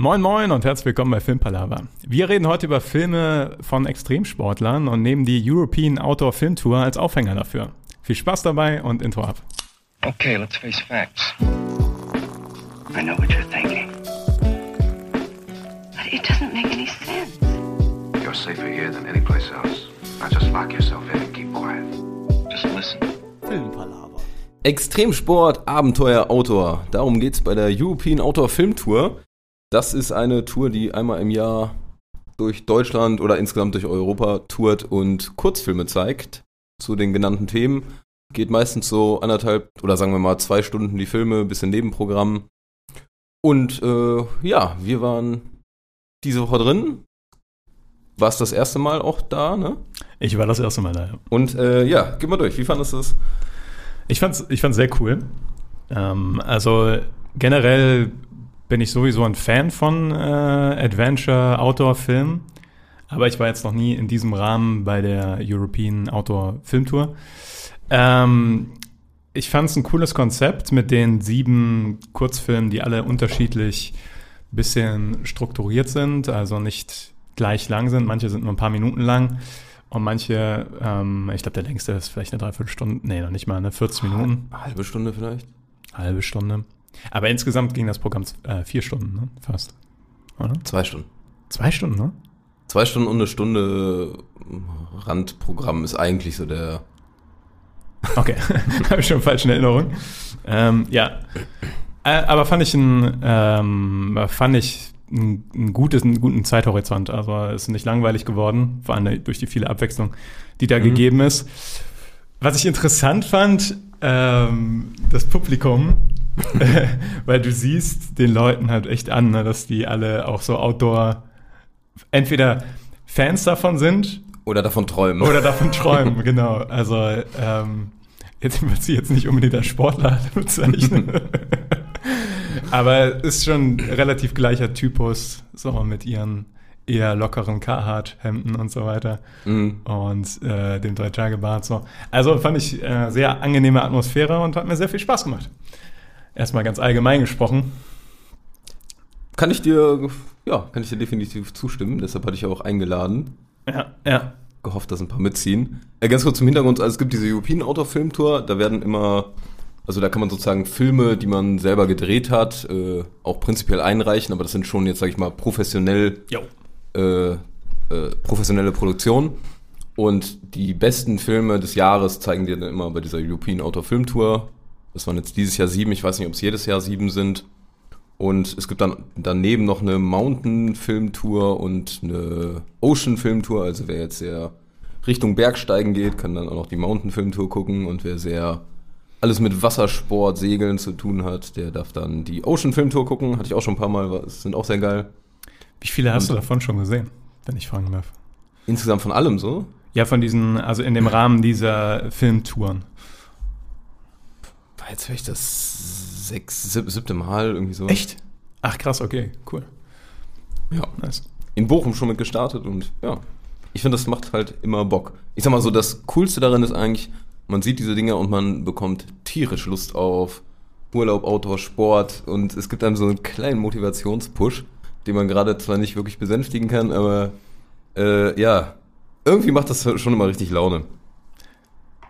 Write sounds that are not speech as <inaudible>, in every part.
Moin Moin und herzlich willkommen bei Filmpalava. Wir reden heute über Filme von Extremsportlern und nehmen die European Outdoor Film Tour als Aufhänger dafür. Viel Spaß dabei und Intro ab. Okay, let's face facts. I know what you're thinking. But it doesn't make any sense. You're safer here than any place else. Now just lock yourself in and keep quiet. Just listen. Extremsport, Abenteuer, Outdoor. Darum geht's bei der European Outdoor Film Tour. Das ist eine Tour, die einmal im Jahr durch Deutschland oder insgesamt durch Europa tourt und Kurzfilme zeigt zu den genannten Themen. Geht meistens so anderthalb oder sagen wir mal zwei Stunden die Filme, bisschen Nebenprogramm. Und äh, ja, wir waren diese Woche drin. War es das erste Mal auch da, ne? Ich war das erste Mal da. Ja. Und äh, ja, geh mal durch. Wie fandest du es? Ich fand's, ich fand's sehr cool. Ähm, also generell bin ich sowieso ein Fan von äh, Adventure Outdoor Film, aber ich war jetzt noch nie in diesem Rahmen bei der European Outdoor Film Tour. Ähm, ich fand es ein cooles Konzept mit den sieben Kurzfilmen, die alle unterschiedlich bisschen strukturiert sind, also nicht gleich lang sind. Manche sind nur ein paar Minuten lang und manche, ähm, ich glaube, der längste ist vielleicht eine Dreiviertelstunde, nee, noch nicht mal, eine 40 Minuten, Halbe Stunde vielleicht? halbe Stunde. Aber insgesamt ging das Programm äh, vier Stunden, ne? Fast. Oder? Zwei Stunden. Zwei Stunden, ne? Zwei Stunden und eine Stunde Randprogramm ist eigentlich so der. Okay, <laughs> habe ich schon falsch in Erinnerung. Ähm, ja, äh, aber fand ich ein, ähm, fand ich ein, ein gutes, einen guten Zeithorizont. Also es ist nicht langweilig geworden, vor allem durch die viele Abwechslung, die da gegeben ist. Was ich interessant fand, ähm, das Publikum, <laughs> weil du siehst den Leuten halt echt an, ne, dass die alle auch so Outdoor entweder Fans davon sind Oder davon träumen. oder davon <laughs> träumen, genau. Also ähm, jetzt wird sie jetzt nicht unbedingt als Sportler <laughs> bezeichnen. Aber ist schon relativ gleicher Typus, so mit ihren eher lockeren Carhartt-Hemden und so weiter Mhm. und äh, dem Drei-Tage-Bart so. Also fand ich äh, sehr angenehme Atmosphäre und hat mir sehr viel Spaß gemacht. Erstmal ganz allgemein gesprochen. Kann ich dir, ja, kann ich dir definitiv zustimmen. Deshalb hatte ich auch eingeladen. Ja, ja. Gehofft, dass ein paar mitziehen. Äh, ganz kurz zum Hintergrund. Also es gibt diese European Outdoor Film Tour. Da werden immer, also da kann man sozusagen Filme, die man selber gedreht hat, äh, auch prinzipiell einreichen. Aber das sind schon jetzt, sag ich mal, professionell äh, äh, professionelle Produktion. Und die besten Filme des Jahres zeigen dir dann immer bei dieser European Outdoor Film Tour. Das waren jetzt dieses Jahr sieben, ich weiß nicht, ob es jedes Jahr sieben sind. Und es gibt dann daneben noch eine Mountain Film Tour und eine Ocean Film Tour. Also wer jetzt sehr Richtung Bergsteigen geht, kann dann auch noch die Mountain Film Tour gucken. Und wer sehr alles mit Wassersport, Segeln zu tun hat, der darf dann die Ocean Film Tour gucken. Hatte ich auch schon ein paar Mal, sind auch sehr geil. Wie viele hast Und- du davon schon gesehen, wenn ich fragen darf? Insgesamt von allem so. Ja, von diesen, also in dem <laughs> Rahmen dieser Filmtouren. Jetzt vielleicht das sechs, sieb, siebte Mal irgendwie so. Ach krass, okay, cool. Ja. Nice. In Bochum schon mit gestartet und ja. Ich finde, das macht halt immer Bock. Ich sag mal so, das Coolste daran ist eigentlich, man sieht diese Dinge und man bekommt tierisch Lust auf Urlaub, Outdoor, Sport und es gibt einem so einen kleinen Motivationspush, den man gerade zwar nicht wirklich besänftigen kann, aber äh, ja, irgendwie macht das schon immer richtig Laune.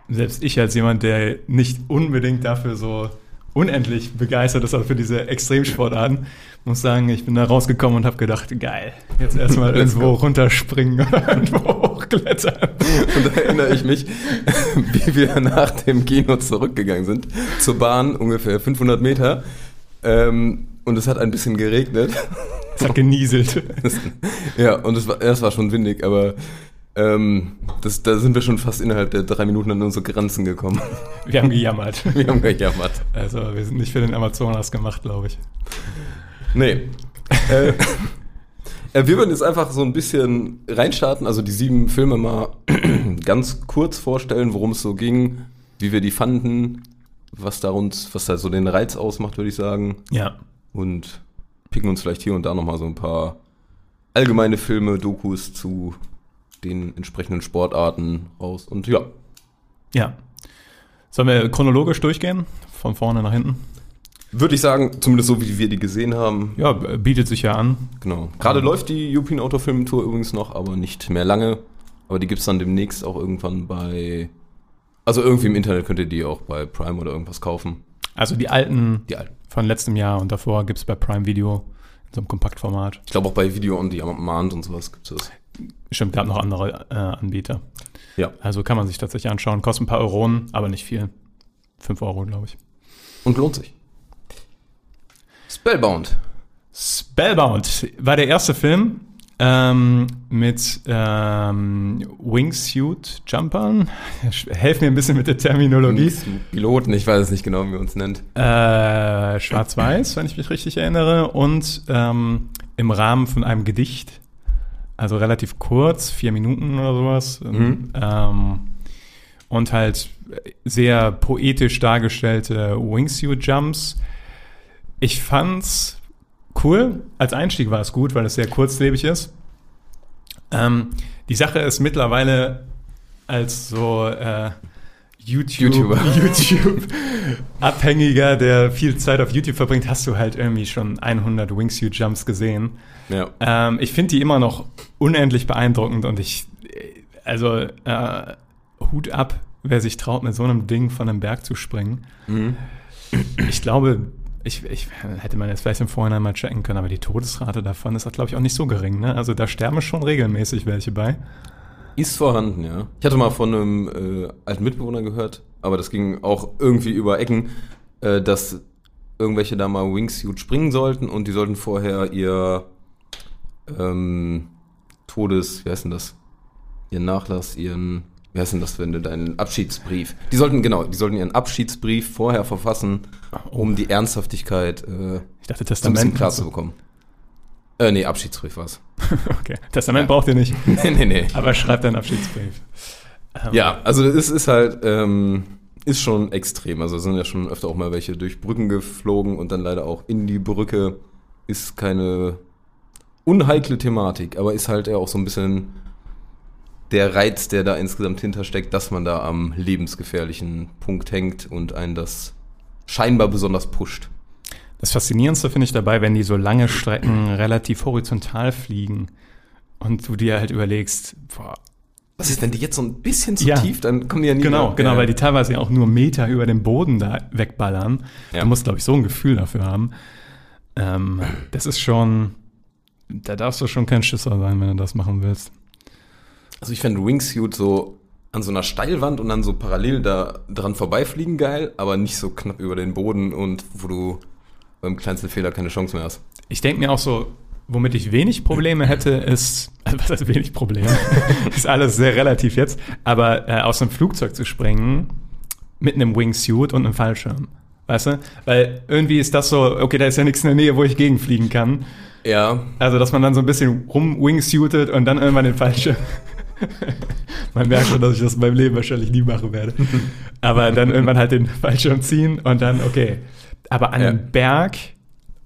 Selbst ich als jemand, der nicht unbedingt dafür so unendlich begeistert ist, also für diese Extremsportarten, muss sagen, ich bin da rausgekommen und habe gedacht, geil, jetzt <laughs> erstmal irgendwo runterspringen <laughs> oder irgendwo hochklettern. Und da erinnere ich mich, <laughs> wie wir nach dem Kino zurückgegangen sind, zur Bahn, ungefähr 500 Meter. Ähm, und es hat ein bisschen geregnet. Es hat genieselt. ja, und es war, es war schon windig, aber ähm, das, da sind wir schon fast innerhalb der drei Minuten an unsere Grenzen gekommen. <laughs> Wir haben gejammert. <laughs> Wir haben gejammert. Also wir sind nicht für den Amazonas gemacht, glaube ich. Nee. äh, <laughs> äh, wir würden jetzt einfach so ein bisschen reinstarten, also die sieben Filme mal <clears throat> ganz kurz vorstellen, worum es so ging, wie wir die fanden, was da uns, was da so den Reiz ausmacht, würde ich sagen. Ja. Und picken uns vielleicht hier und da nochmal so ein paar allgemeine Filme, Dokus zu den entsprechenden Sportarten raus. Und ja, Ja. Sollen wir chronologisch durchgehen? Von vorne nach hinten? Würde ich sagen, zumindest so wie wir die gesehen haben. Ja, bietet sich ja an. Genau. Gerade läuft die European Outdoor Film Tour übrigens noch, aber nicht mehr lange. Aber die gibt's dann demnächst auch irgendwann bei. Also irgendwie im Internet könnt ihr die auch bei Prime oder irgendwas kaufen. Also die alten Die alten. von letztem Jahr und davor gibt's bei Prime Video in so einem Kompaktformat. Ich glaube auch bei Video on Demand und sowas gibt's das. Stimmt, gab noch andere äh, Anbieter. Ja. Also kann man sich tatsächlich anschauen. Kostet ein paar Euronen, aber nicht viel. Fünf Euro, glaube ich. Und lohnt sich. Spellbound. Spellbound war der erste Film ähm, mit ähm, Wingsuit Jumpern. <laughs> Helf mir ein bisschen mit der Terminologie. Piloten, ich weiß es nicht genau, wie man uns nennt. Äh, Schwarz-Weiß, wenn ich mich richtig erinnere. Und ähm, im Rahmen von einem Gedicht. Also relativ kurz, vier Minuten oder sowas. Mhm. Ähm, und halt sehr poetisch dargestellte Wingsuit-Jumps. Ich fand's cool. Als Einstieg war es gut, weil es sehr kurzlebig ist. Ähm, die Sache ist mittlerweile als so äh, YouTube, YouTuber. <laughs> YouTube Abhängiger, der viel Zeit auf YouTube verbringt, hast du halt irgendwie schon 100 Wingsuit Jumps gesehen. Ja. Ähm, ich finde die immer noch unendlich beeindruckend und ich, also äh, Hut ab, wer sich traut, mit so einem Ding von einem Berg zu springen. Mhm. Ich glaube, ich, ich hätte man jetzt vielleicht im Vorhinein mal checken können, aber die Todesrate davon ist, glaube ich, auch nicht so gering. Ne? Also da sterben schon regelmäßig welche bei. Ist vorhanden, ja. Ich hatte mal von einem äh, alten Mitbewohner gehört, aber das ging auch irgendwie über Ecken, äh, dass irgendwelche da mal Wingsuit springen sollten und die sollten vorher ihr ähm, Todes, wie heißt denn das? Ihren Nachlass, ihren, wie heißt denn das, wenn du deinen Abschiedsbrief? Die sollten, genau, die sollten ihren Abschiedsbrief vorher verfassen, um die Ernsthaftigkeit äh, Ich dachte, so ein bisschen Testament. klar zu bekommen. Äh, nee, Abschiedsbrief war's. <laughs> okay. Testament braucht ihr nicht, <laughs> nee, nee, nee. aber schreibt einen Abschiedsbrief. Ähm, Ja, also es ist halt, ähm, ist schon extrem. Also es sind ja schon öfter auch mal welche durch Brücken geflogen und dann leider auch in die Brücke. Ist keine unheikle Thematik, aber ist halt ja auch so ein bisschen der Reiz, der da insgesamt hintersteckt, dass man da am lebensgefährlichen Punkt hängt und einen das scheinbar besonders pusht. Das Faszinierendste finde ich dabei, wenn die so lange Strecken <clears throat> relativ horizontal fliegen und du dir halt überlegst, boah, Was ist, wenn die jetzt so ein bisschen zu Ja. tief, dann kommen die ja nie Genau, mehr. genau, Ja. weil die teilweise ja auch nur Meter über dem Boden da wegballern. Ja. Du musst, glaube ich, so ein Gefühl dafür haben. Ähm, <clears throat> das ist schon, da darfst du schon kein Schisser sein, wenn du das machen willst. Also ich fände Wingsuit so an so einer Steilwand und dann so parallel da dran vorbeifliegen geil, aber nicht so knapp über den Boden und wo du beim kleinsten Fehler keine Chance mehr hast. Ich denke mir auch so, womit ich wenig Probleme hätte, ist, also <laughs> was heißt wenig Probleme? <laughs> ist alles sehr relativ jetzt, aber äh, aus einem Flugzeug zu springen mit einem Wingsuit und einem Fallschirm. Weißt du? Weil irgendwie ist das so, okay, da ist ja nichts in der Nähe, wo ich gegenfliegen kann. Ja, Also, dass man dann so ein bisschen rum-wingsuitet und dann irgendwann den Fallschirm. <laughs> man merkt schon, dass ich das in meinem Leben wahrscheinlich nie machen werde. Aber dann irgendwann halt den Fallschirm ziehen und dann, okay. Aber an Ja. den Berg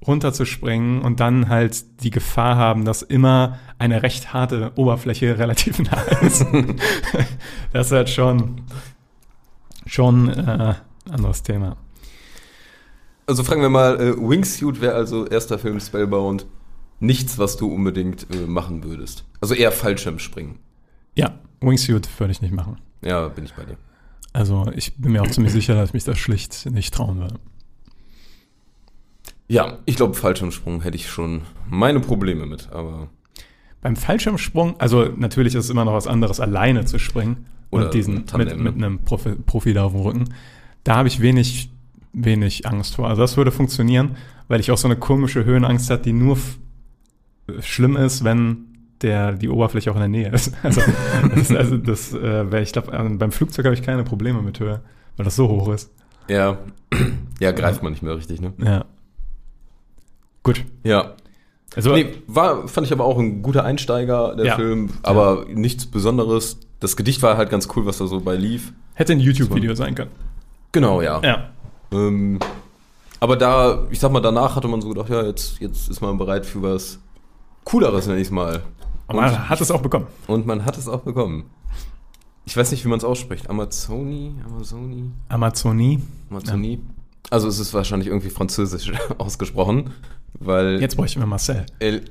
runterzuspringen und dann halt die Gefahr haben, dass immer eine recht harte Oberfläche <laughs> relativ nah ist. <laughs> das ist halt schon, schon äh, anderes Thema. also fragen wir mal, äh, Wingsuit wäre also erster Film Spellbound nichts, was du unbedingt äh, machen würdest. Also eher Fallschirmspringen. Ja, Wingsuit würde ich nicht machen. Ja, bin ich bei dir. Also ich bin mir auch ziemlich sicher, dass ich mich das schlicht nicht trauen würde. Ja, ich glaube, Fallschirmsprung hätte ich schon meine Probleme mit, aber Beim Fallschirmsprung, also natürlich ist es immer noch was anderes, alleine zu springen Oder und diesen mit, mit ne? einem Profi, Profi da auf dem Rücken. Da habe ich wenig, wenig Angst vor. Also das würde funktionieren, weil ich auch so eine komische Höhenangst habe, die nur schlimm ist, wenn der die Oberfläche auch in der Nähe ist. <laughs> Also das, also das äh, wäre, ich glaube, beim Flugzeug habe ich keine Probleme mit Höhe, weil das so hoch ist. ja, <clears throat> ja, greift man nicht mehr richtig, ne? Ja. Gut. Ja. Also Nee, war, fand ich aber auch ein guter Einsteiger, der Ja. Film, aber nichts Besonderes. Das Gedicht war halt ganz cool, was da so bei lief. hätte ein YouTube-Video sein können. Genau, ja. Ja. Ähm, aber da, ich sag mal, danach hatte man so gedacht, ja, jetzt, jetzt ist man bereit für was Cooleres, nenn ich's mal. Aber man hat es auch bekommen. Und man hat es auch bekommen. Ich weiß nicht, wie man es ausspricht. Amazoni, Amazoni, Amazonie. Amazoni. Also es ist wahrscheinlich irgendwie französisch <laughs> ausgesprochen, weil... Jetzt bräuchten wir Marcel. El,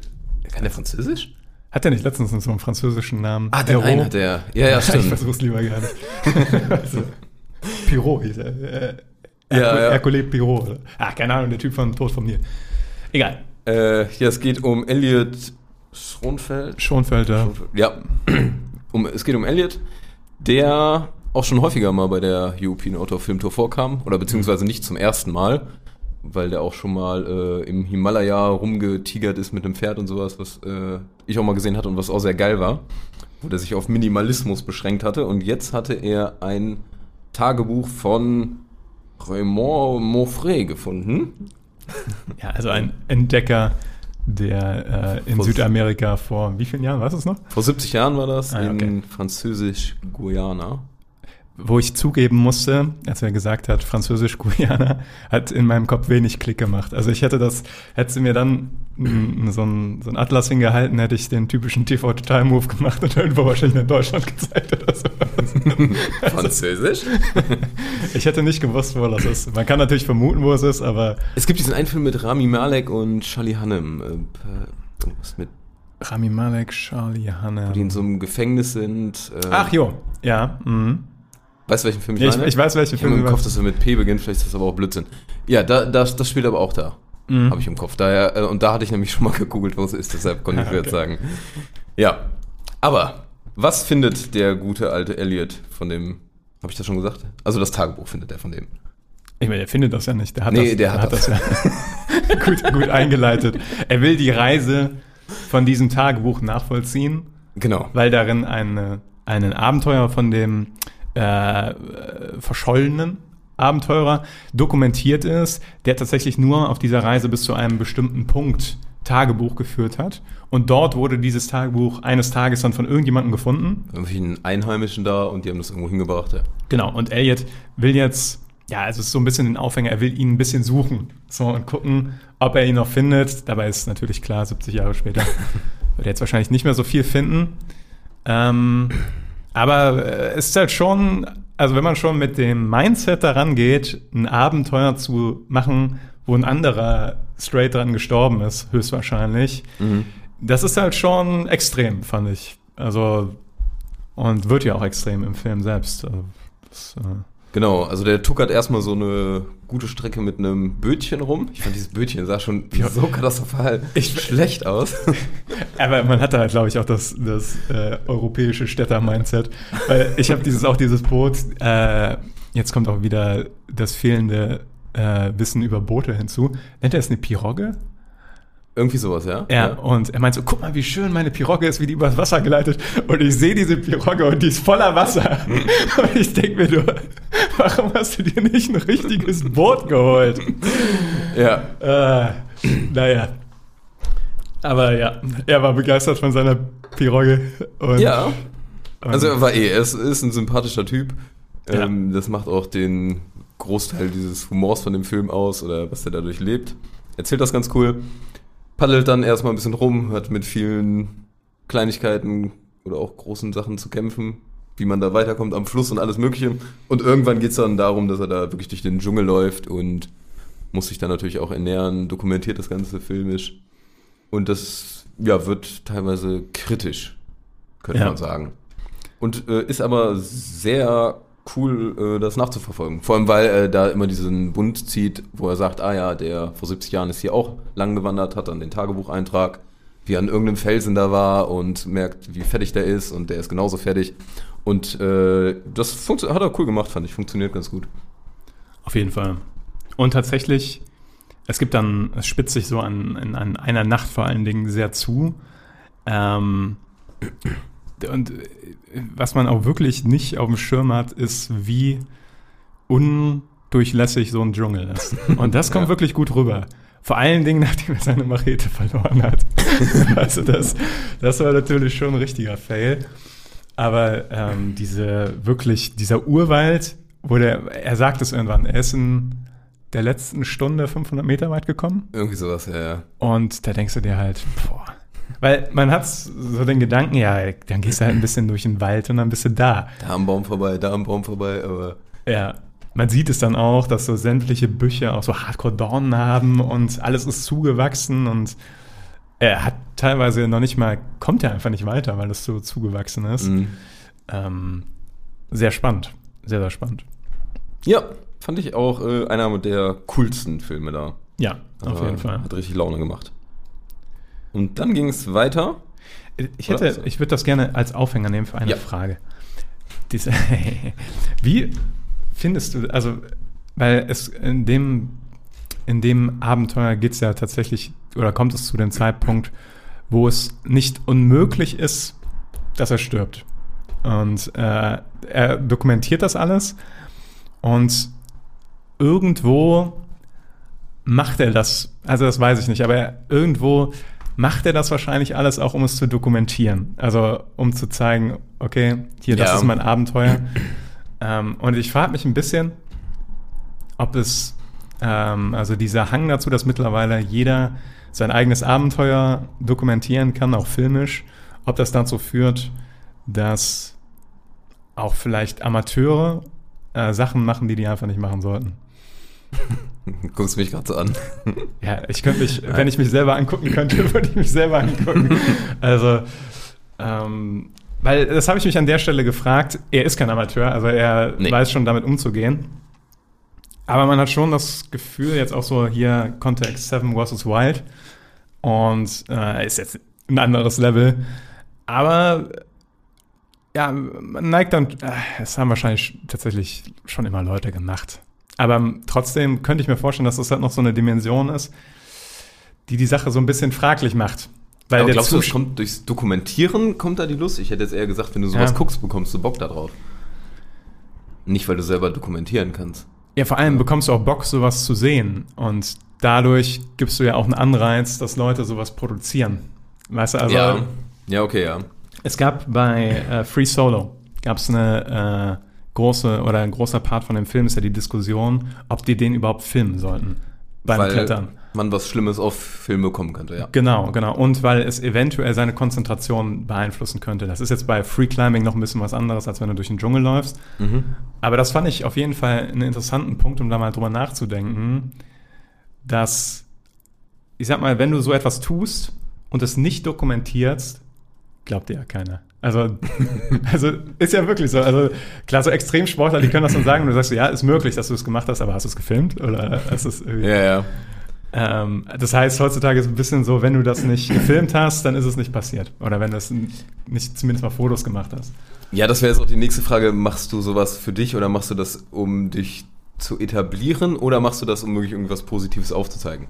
kann der Französisch? Hat er nicht letztens so einen französischen Namen? Ah, Perrault? einen hat er. Ja, ja, <laughs> Ich stimmt. versuch's lieber gar nicht. <laughs> also, Pirot hieß er. Äh, Ja, Hercule, ja. Hercule Pirot. Oder? Ach, keine Ahnung, der Typ von Tod von mir. Egal. Äh, ja, es geht um Elliot Schronfeld. Schonfelder. Ja, <clears throat> um, es geht um Elliot, der auch schon häufiger mal bei der European Outdoor Film Tour vorkam, oder beziehungsweise nicht zum ersten Mal, weil der auch schon mal äh, im Himalaya rumgetigert ist mit einem Pferd und sowas, was äh, ich auch mal gesehen hatte und was auch sehr geil war, wo der sich auf Minimalismus beschränkt hatte. Und jetzt hatte er ein Tagebuch von Raymond Monfray gefunden. Ja, also ein Entdecker, der äh, in Vor- Südamerika vor wie vielen Jahren, du es noch? Vor 70 Jahren war das Ah, okay. in Französisch-Guyana. Wo ich zugeben musste, als er gesagt hat, Französisch-Guyana, hat in meinem Kopf wenig Klick gemacht. Also ich hätte das, hätte sie mir dann so einen so einen Atlas hingehalten, hätte ich den typischen TV-Total-Move gemacht und irgendwo wahrscheinlich in Deutschland gezeigt oder so. <laughs> Französisch? <laughs> Ich hätte nicht gewusst, wo das ist. Man kann natürlich vermuten, wo es ist, aber Es gibt diesen einen Film mit Rami Malek und Charlie Hannem. Äh, per- irgendwas mit, Rami Malek, Charlie Hanna. die in so einem Gefängnis sind. Äh, Ach jo, ja. Mhm. Weißt du, welchen Film ich Ja, ich, meine? ich weiß, welche Ich habe Filme im du Kopf, dass er mit P beginnt, vielleicht ist das aber auch Blödsinn. Ja, da, das, das spielt aber auch da. Mhm. Habe ich im Kopf. Daher, äh, und da hatte ich nämlich schon mal <laughs> gegoogelt, wo es ist, deshalb konnte ich Ah, jetzt okay. sagen. Ja. Aber, was findet der gute alte Elliot von dem. Habe ich das schon gesagt? Also das Tagebuch findet er von dem. Ich meine, der findet das ja nicht. Der hat Nee, das, der hat das ja <laughs> gut, gut eingeleitet. Er will die Reise von diesem Tagebuch nachvollziehen, Genau. weil darin eine, ein Abenteuer von dem äh, verschollenen Abenteurer dokumentiert ist, der tatsächlich nur auf dieser Reise bis zu einem bestimmten Punkt Tagebuch geführt hat. Und dort wurde dieses Tagebuch eines Tages dann von irgendjemandem gefunden Irgendwie einen Einheimischen da und die haben das irgendwo hingebracht. Ja. Genau, und Elliot will jetzt, ja, es ist so ein bisschen den Aufhänger, er will ihn ein bisschen suchen. So, und gucken, ob er ihn noch findet. Dabei ist natürlich klar, 70 Jahre später <laughs> wird er jetzt wahrscheinlich nicht mehr so viel finden. Ähm, aber äh, es ist halt schon, also wenn man schon mit dem Mindset daran geht, ein Abenteuer zu machen, wo ein anderer straight dran gestorben ist, höchstwahrscheinlich, das ist halt schon extrem, fand ich. Also, und wird ja auch extrem im Film selbst. Also, das, äh, Genau, also der tuckert erstmal so eine gute Strecke mit einem Bötchen rum. Ich fand dieses Bötchen sah schon so katastrophal Ich- schlecht aus. <laughs> Aber man hatte halt, glaube ich, auch das, das äh, europäische Städter-Mindset. Weil ich habe dieses auch dieses Boot, äh, jetzt kommt auch wieder das fehlende äh, Wissen über Boote hinzu. Nennt er es eine Pirogge? Irgendwie sowas, ja? Ja, und er meint so, guck mal, wie schön meine Pirogge ist, wie die übers Wasser geleitet. Und ich sehe diese Pirogge und die ist voller Wasser. und ich denke mir nur, warum hast du dir nicht ein richtiges Boot geholt? Ja. Äh, naja. Aber ja, er war begeistert von seiner Pirogge. Und, Ja. und, Also er war eh, er ist, ist ein sympathischer Typ. Ja. Ähm, Das macht auch den Großteil dieses Humors von dem Film aus oder was er dadurch lebt. Erzählt das ganz cool. Paddelt dann erstmal ein bisschen rum, hat mit vielen Kleinigkeiten oder auch großen Sachen zu kämpfen, wie man da weiterkommt am Fluss und alles Mögliche. Und irgendwann geht es dann darum, dass er da wirklich durch den Dschungel läuft und muss sich dann natürlich auch ernähren, dokumentiert das Ganze filmisch. Und das ja, wird teilweise kritisch, könnte Ja. man sagen. Und äh, ist aber sehr cool, äh, das nachzuverfolgen. Vor allem, weil er da immer diesen Bund zieht, wo er sagt, ah ja, der vor 70 Jahren ist hier auch lang gewandert, hat dann den Tagebucheintrag, wie er an irgendeinem Felsen da war und merkt, wie fertig der ist und der ist genauso fertig. Und äh, das hat er cool gemacht, fand ich. Funktioniert ganz gut. Auf jeden Fall. Und tatsächlich, es gibt dann, es spitzt sich so an, an einer Nacht vor allen Dingen sehr zu. Ähm, und äh, was man auch wirklich nicht auf dem Schirm hat, ist, wie undurchlässig so ein Dschungel ist. <laughs> Und das kommt Ja. wirklich gut rüber. Vor allen Dingen, nachdem er seine Machete verloren hat. <laughs> also das, das war natürlich schon ein richtiger Fail. Aber ähm, diese wirklich, dieser Urwald, wo der, er sagt es irgendwann, er ist in der letzten Stunde 500 Meter weit gekommen. Irgendwie sowas, ja, ja. Und da denkst du dir halt, boah. Weil man hat so den Gedanken, ja, dann gehst du halt ein bisschen durch den Wald und dann bist du da. Da am Baum vorbei, da am Baum vorbei, aber Ja. man sieht es dann auch, dass so sämtliche Bücher auch so Hardcore-Dornen haben und alles ist zugewachsen und er hat teilweise noch nicht mal, kommt er einfach nicht weiter, weil es so zugewachsen ist. Mhm. Ähm, sehr spannend. Sehr, sehr spannend. Ja, fand ich auch äh, einer der coolsten Filme da. Ja, auf Äh, jeden Fall. Hat richtig Laune gemacht. Und dann ging es weiter. Ich hätte, Oder? ich würde das gerne als Aufhänger nehmen für eine Ja. Frage. Diese, <laughs> wie findest du, also, weil es in dem, in dem Abenteuer geht es ja tatsächlich, oder kommt es zu dem Zeitpunkt, wo es nicht unmöglich ist, dass er stirbt. Und äh, er dokumentiert das alles und irgendwo macht er das, also das weiß ich nicht, aber er, irgendwo macht er das wahrscheinlich alles auch, um es zu dokumentieren. Also um zu zeigen, okay, hier, das Ja. ist mein Abenteuer. ähm, und ich frage mich ein bisschen, ob es, ähm, also dieser Hang dazu, dass mittlerweile jeder sein eigenes Abenteuer dokumentieren kann, auch filmisch, ob das dazu führt, dass auch vielleicht Amateure äh, Sachen machen, die die einfach nicht machen sollten. <laughs> Guckst mich gerade so an. <laughs> Ja, ich könnte mich, wenn ich mich selber angucken könnte, <laughs> würde ich mich selber angucken. Also, ähm, weil das habe ich mich an der Stelle gefragt. Er ist kein Amateur, also er Nee. weiß schon damit umzugehen. Aber man hat schon das Gefühl, jetzt auch so hier Kontext Seven vs. Wild und äh, ist jetzt ein anderes Level. Aber ja, man neigt dann, äh, es haben wahrscheinlich tatsächlich schon immer Leute gemacht. Aber ähm, trotzdem könnte ich mir vorstellen, dass das halt noch so eine Dimension ist, die die Sache so ein bisschen fraglich macht. Weil Aber der glaubst du, Zusch- kommt durchs Dokumentieren kommt da die Lust? Ich hätte jetzt eher gesagt, wenn du sowas Ja. guckst, bekommst du Bock da drauf. Nicht, weil du selber dokumentieren kannst. Ja, vor allem bekommst du auch Bock, sowas zu sehen. Und dadurch gibst du ja auch einen Anreiz, dass Leute sowas produzieren. Weißt du, also ja. Ja, okay, ja. es gab bei äh, Free Solo gab es eine äh, große oder ein großer Part von dem Film ist ja die Diskussion, ob die den überhaupt filmen sollten beim weil Klettern. man was Schlimmes auf Film bekommen könnte, ja. Genau, genau. Und weil es eventuell seine Konzentration beeinflussen könnte. Das ist jetzt bei Free Climbing noch ein bisschen was anderes, als wenn du durch den Dschungel läufst. Mhm. Aber das fand ich auf jeden Fall einen interessanten Punkt, um da mal drüber nachzudenken, dass, ich sag mal, wenn du so etwas tust und es nicht dokumentierst, glaubt dir ja keiner. Also, also ist ja wirklich so. Also klar, so Extremsportler, die können das dann sagen und du sagst, so, ja, ist möglich, dass du es gemacht hast, aber hast du es gefilmt? Oder hast du es irgendwie Ja, ja. ähm, das heißt, heutzutage ist es ein bisschen so, wenn du das nicht gefilmt hast, dann ist es nicht passiert. Oder wenn du es nicht zumindest mal Fotos gemacht hast. Ja, das wäre jetzt auch die nächste Frage. Machst du sowas für dich oder machst du das, um dich zu etablieren oder machst du das, um wirklich irgendwas Positives aufzuzeigen?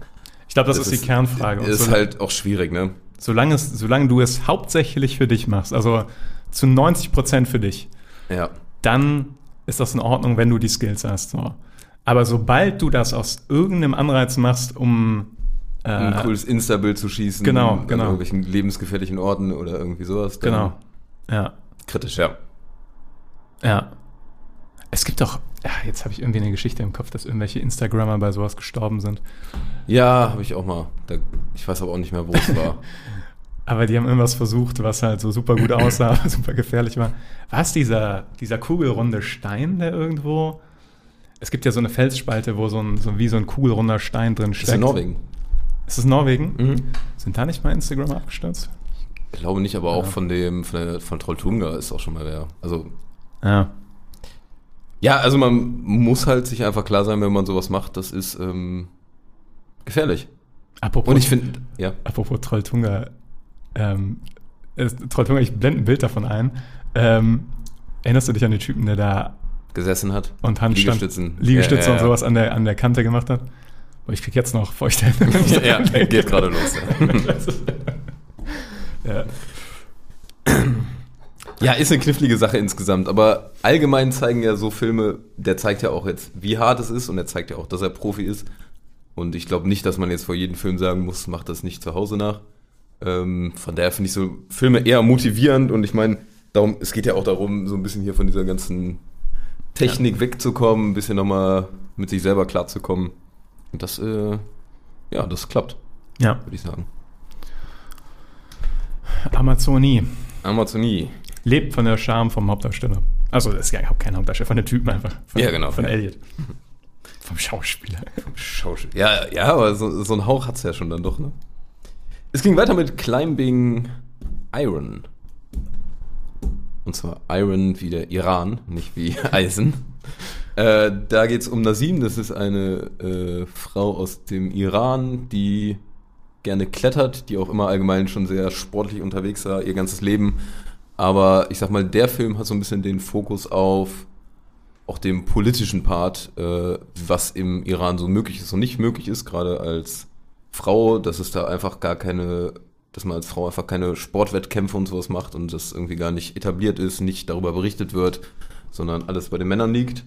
Ich glaube, das, ist die Kernfrage. Und Ist so- halt auch schwierig, ne? Solange, es, solange du es hauptsächlich für dich machst, also zu 90 Prozent für dich, Ja. dann ist das in Ordnung, wenn du die Skills hast. So. Aber sobald du das aus irgendeinem Anreiz machst, um äh, ein cooles Insta-Bild zu schießen. Genau, an genau. irgendwelchen lebensgefährlichen Orten oder irgendwie sowas. dann genau, ja, Kritisch, ja. ja. Es gibt doch, jetzt habe ich irgendwie eine Geschichte im Kopf, dass irgendwelche Instagrammer bei sowas gestorben sind. Ja, habe ich auch mal. Ich weiß aber auch nicht mehr, wo es war. <laughs> Aber die haben irgendwas versucht, was halt so super gut aussah, <laughs> super gefährlich war. Es dieser, dieser kugelrunde Stein, der irgendwo. Es gibt ja so eine Felsspalte, wo so ein, so wie so ein kugelrunder Stein drin Das steckt. ist in Norwegen. Ist das Norwegen? Mhm. Sind da nicht mal Instagram abgestürzt? Ich glaube nicht, aber auch Ja. von dem, von, der, von Trolltunga ist auch schon mal wer. Also, Ja. Ja, also man muss halt sich einfach klar sein, wenn man sowas macht, das ist ähm, gefährlich. Apropos, Und ich finde, ja. apropos Trolltunga, ähm, Trolltunga, ich blende ein Bild davon ein. Ähm, erinnerst du dich an den Typen, der da gesessen hat. und Handstand, Liegestützen. Liegestütze Ja, ja, und ja. sowas an der, an der Kante gemacht hat? Boah, ich krieg jetzt noch feuchte Hände. <laughs> Ja, geht gerade los. Ja. <laughs> ja. ja, ist eine knifflige Sache insgesamt, aber allgemein zeigen ja so Filme, der zeigt ja auch jetzt, wie hart es ist und er zeigt ja auch, dass er Profi ist. Und ich glaube nicht, dass man jetzt vor jedem Film sagen muss, macht das nicht zu Hause nach. Ähm, von daher finde ich so Filme eher motivierend und ich meine, darum, es geht ja auch darum, so ein bisschen hier von dieser ganzen Technik wegzukommen, ein bisschen nochmal mit sich selber klarzukommen. Und das, äh, ja, das klappt, ja. würde ich sagen. Amazonie Amazonie. Lebt von der Charme vom Hauptdarsteller. Also das ist ja überhaupt kein Hauptdarsteller, von dem Typen einfach. Von, Ja, genau. Von Ja. Elliot. Vom Schauspieler. Schauspiel. Ja, ja, aber so, so ein Hauch hat's ja schon dann doch, ne? Es ging weiter mit Climbing Iron. Und zwar Iron wie der Iran, nicht wie <laughs> Eisen. Äh, da geht's um Nasim, das ist eine äh, Frau aus dem Iran, die gerne klettert, die auch immer allgemein schon sehr sportlich unterwegs war, ihr ganzes Leben. Aber ich sag mal, der Film hat so ein bisschen den Fokus auf auch dem politischen Part, äh, was im Iran so möglich ist und nicht möglich ist, gerade als Frau, dass es da einfach gar keine, dass man als Frau einfach keine Sportwettkämpfe und sowas macht und das irgendwie gar nicht etabliert ist, nicht darüber berichtet wird, sondern alles bei den Männern liegt.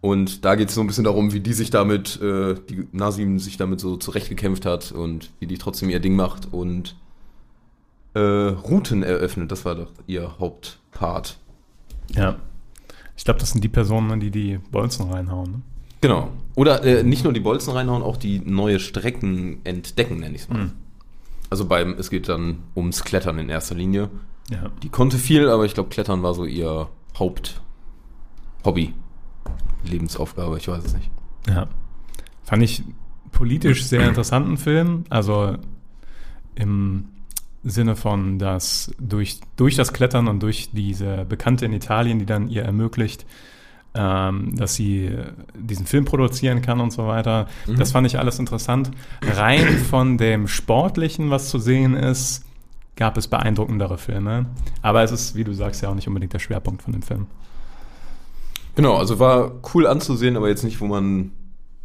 Und da geht es so ein bisschen darum, wie die sich damit, äh, die Nasim sich damit so zurechtgekämpft hat und wie die trotzdem ihr Ding macht und äh, Routen eröffnet. Das war doch ihr Hauptpart. Ja. Ich glaube, das sind die Personen, die die Bolzen reinhauen. Ne? Genau. Oder äh, nicht nur die Bolzen reinhauen, auch die neue Strecken entdecken, nenne ich es mal. Mhm. Also beim, es geht dann ums Klettern in erster Linie. Ja. Die konnte viel, aber ich glaube, Klettern war so ihr Haupthobby. Lebensaufgabe, ich weiß es nicht. Ja. Fand ich politisch sehr <clears throat> interessanten Film. Also im Sinne von, dass durch, durch das Klettern und durch diese Bekannte in Italien, die dann ihr ermöglicht, ähm, dass sie diesen Film produzieren kann und so weiter. Das fand ich alles interessant. Rein von dem Sportlichen, was zu sehen ist, gab es beeindruckendere Filme. Aber es ist, wie du sagst, ja auch nicht unbedingt der Schwerpunkt von dem Film. Genau, also war cool anzusehen, aber jetzt nicht, wo man,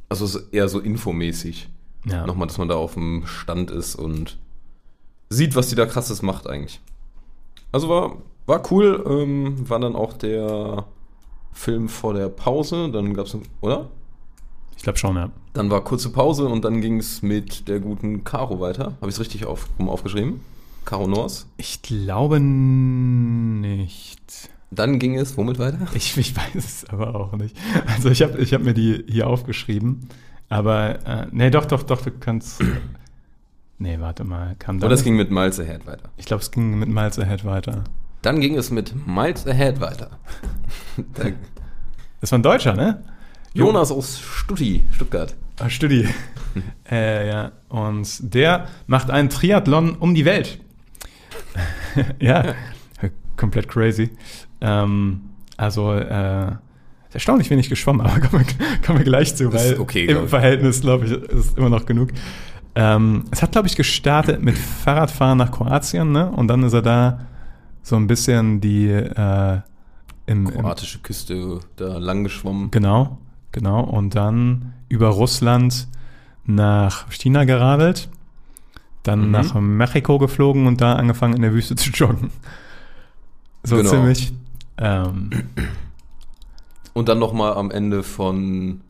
also es ist eher so infomäßig. Ja. Nochmal, dass man da auf dem Stand ist und sieht, was die da krasses macht eigentlich. Also war, war cool, ähm, war dann auch der Film vor der Pause, dann gab's, oder? Ich glaube schon, ja. Dann war kurze Pause und dann ging es mit der guten Caro weiter. Habe ich es richtig auf, rum aufgeschrieben? Caro Nors. Ich glaube nicht. Dann ging es womit weiter? <laughs> Ich, ich weiß es aber auch nicht. Also ich habe ich hab mir die hier aufgeschrieben. Aber, äh, nee, doch, doch, doch, du kannst. Nee, warte mal. Kam Und das ging mit Miles Ahead weiter. ich glaube, es ging mit Miles Ahead weiter. Dann ging es mit Miles Ahead weiter. <laughs> Da, Das war ein Deutscher, ne? Jonas aus Stutti, Stuttgart. Ah, Studi. <laughs> äh, ja. Und der macht einen Triathlon um die Welt. <laughs> ja, komplett crazy. Ähm, also, äh, ist erstaunlich wenig geschwommen, aber kommen wir, kommen wir gleich zu, weil okay, im. Verhältnis, glaube ich, ist immer noch genug. Ähm, es hat, glaube ich, gestartet mit Fahrradfahren nach Kroatien, ne? Und dann ist er da so ein bisschen die äh, im, im Kroatische Küste da lang geschwommen. Genau, genau. Und dann über Russland nach China geradelt, dann Mhm. nach Mexiko geflogen und da angefangen in der Wüste zu joggen. So Genau. ziemlich. Ähm, Und dann nochmal am Ende von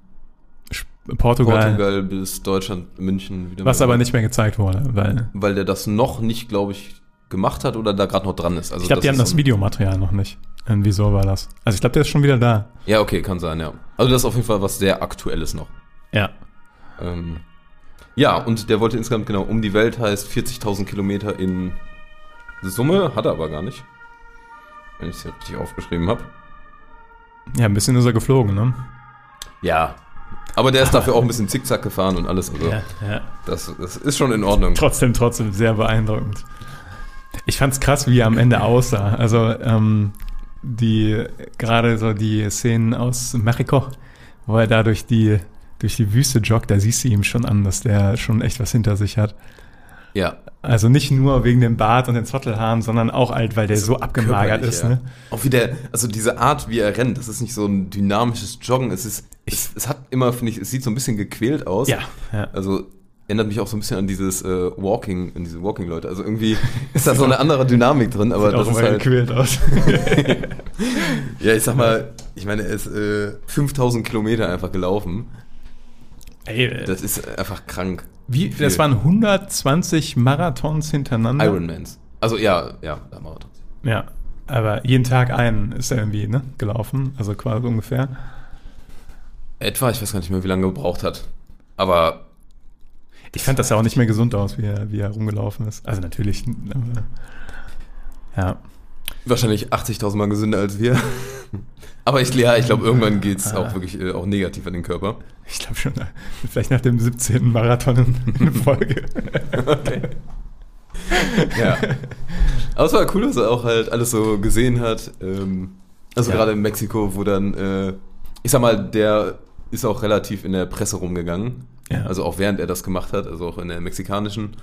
Portugal, Portugal bis Deutschland, München wieder. was aber nicht mehr gezeigt wurde, weil Weil der das noch nicht, glaube ich, gemacht hat oder da gerade noch dran ist. Also ich glaube, die haben das Videomaterial noch nicht. Und wieso war das? Also ich glaube, der ist schon wieder da. Ja, okay, kann sein, ja. Also das ist auf jeden Fall was sehr Aktuelles noch. Ja. Ähm, ja, und der wollte insgesamt genau um die Welt, heißt 40.000 Kilometer in Summe, hat er aber gar nicht. Wenn ich es richtig aufgeschrieben habe. Ja, ein bisschen ist er geflogen, ne? Ja. Aber der ist dafür auch ein bisschen zickzack gefahren und alles. Also ja. das, das ist schon in Ordnung. Trotzdem, trotzdem sehr beeindruckend. Ich fand's krass, wie er am Ende aussah. Also ähm, die gerade so die Szenen aus Mexiko, wo er da durch die durch die Wüste joggt, da siehst du ihm schon an, dass der schon echt was hinter sich hat. Ja. Also nicht nur wegen dem Bart und den Zottelhaaren, sondern auch halt, weil der so abgemagert Körperlich, ist. ja. Ne? Auch wie der, also diese Art, wie er rennt, das ist nicht so ein dynamisches Joggen. Es ist, es, es hat immer, finde ich, es sieht so ein bisschen gequält aus. Ja, ja. Also erinnert mich auch so ein bisschen an dieses äh, Walking, an diese Walking-Leute. Also irgendwie <laughs> ist da so eine andere Dynamik drin, aber Sieht das auch ist halt. gequält aus. <laughs> Ja, ich sag mal, ich meine, er ist äh, 5000 Kilometer einfach gelaufen. Ey, Das ist einfach krank. wie, viel. das waren 120 Marathons hintereinander. Ironmans. Also ja, ja, da Marathon. Ja, aber jeden Tag einen ist er irgendwie ne, gelaufen, also quasi ungefähr. Etwa, ich weiß gar nicht mehr, wie lange er gebraucht hat. Aber Ich fand das ja auch nicht mehr gesund aus, wie er, wie er rumgelaufen ist. Also natürlich, aber, ja. wahrscheinlich 80.000 Mal gesünder als wir. Aber ich, ja, ich glaube, irgendwann geht es auch wirklich äh, auch negativ an den Körper. Ich glaube schon, äh, vielleicht nach dem 17. Marathon in, in Folge. Okay. ja. Aber es war cool, dass er auch halt alles so gesehen hat. Ähm, also Ja. gerade in Mexiko, wo dann, äh, ich sag mal, der ist auch relativ in der Presse rumgegangen. Ja. Also auch während er das gemacht hat, also auch in der mexikanischen.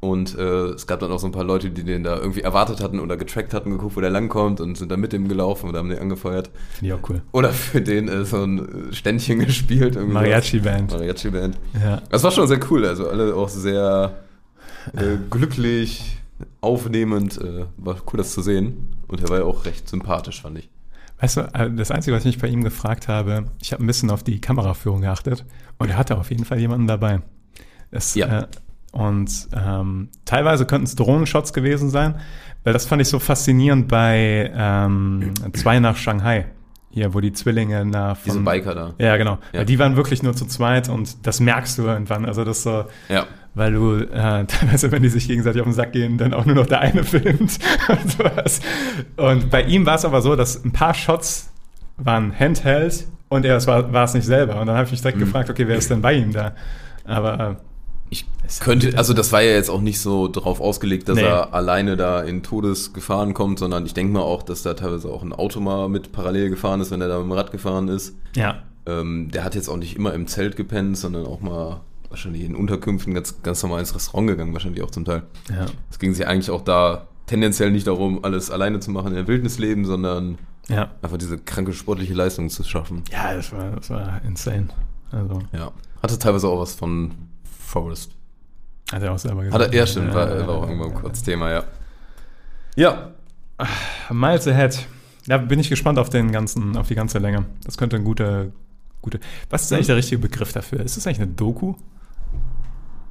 Und äh, es gab dann auch so ein paar Leute, die den da irgendwie erwartet hatten oder getrackt hatten, geguckt, wo der langkommt und sind dann mit dem gelaufen oder haben den angefeuert. Finde ich auch cool. Oder für den äh, so ein äh, Ständchen <laughs> gespielt. Mariachi-Band. Mariachi-Band. Ja. Das war schon sehr cool, also alle auch sehr äh, glücklich, aufnehmend. Äh, war cool, das zu sehen. Und er war ja auch recht sympathisch, fand ich. Weißt du, äh, das Einzige, was ich mich bei ihm gefragt habe, ich habe ein bisschen auf die Kameraführung geachtet und er hatte auf jeden Fall jemanden dabei. Das, Ja. Äh, und ähm, teilweise könnten es Drohnenshots gewesen sein, weil das fand ich so faszinierend bei ähm, zwei nach Shanghai. Hier, wo die Zwillinge nach Diese Biker da. Ja, genau. Ja. Weil die waren wirklich nur zu zweit und das merkst du irgendwann. Also das so, Ja. weil du äh, <laughs> teilweise, wenn die sich gegenseitig auf den Sack gehen, dann auch nur noch der eine <laughs> filmt und sowas. Und bei ihm war es aber so, dass ein paar Shots waren Handheld und er war, es nicht selber. Und dann habe ich mich direkt Mhm. gefragt, okay, wer ist denn bei ihm da? Aber Ich könnte, also das war ja jetzt auch nicht so darauf ausgelegt, dass Nee. er alleine da in Todesgefahren kommt, sondern ich denke mal auch, dass da teilweise auch ein Auto mal mit parallel gefahren ist, wenn er da mit dem Rad gefahren ist. ja, Ähm, der hat jetzt auch nicht immer im Zelt gepennt, sondern auch mal wahrscheinlich in Unterkünften ganz, ganz normal ins Restaurant gegangen, wahrscheinlich auch zum Teil. ja, Es ging sich eigentlich auch da tendenziell nicht darum, alles alleine zu machen in der Wildnis leben, sondern ja. einfach diese kranke sportliche Leistung zu schaffen. Ja, das war, das war insane. Also, Ja. Hatte teilweise auch was von Forrest. Hat er auch selber gesagt. Hat er, ja, stimmt, war, Ja, war auch ja, irgendwann ja. kurz Thema, ja. Ja, Miles Ahead. Da bin ich gespannt auf den ganzen, auf die ganze Länge. Das könnte ein guter, gute. Was ist eigentlich der richtige Begriff dafür? Ist das eigentlich eine Doku?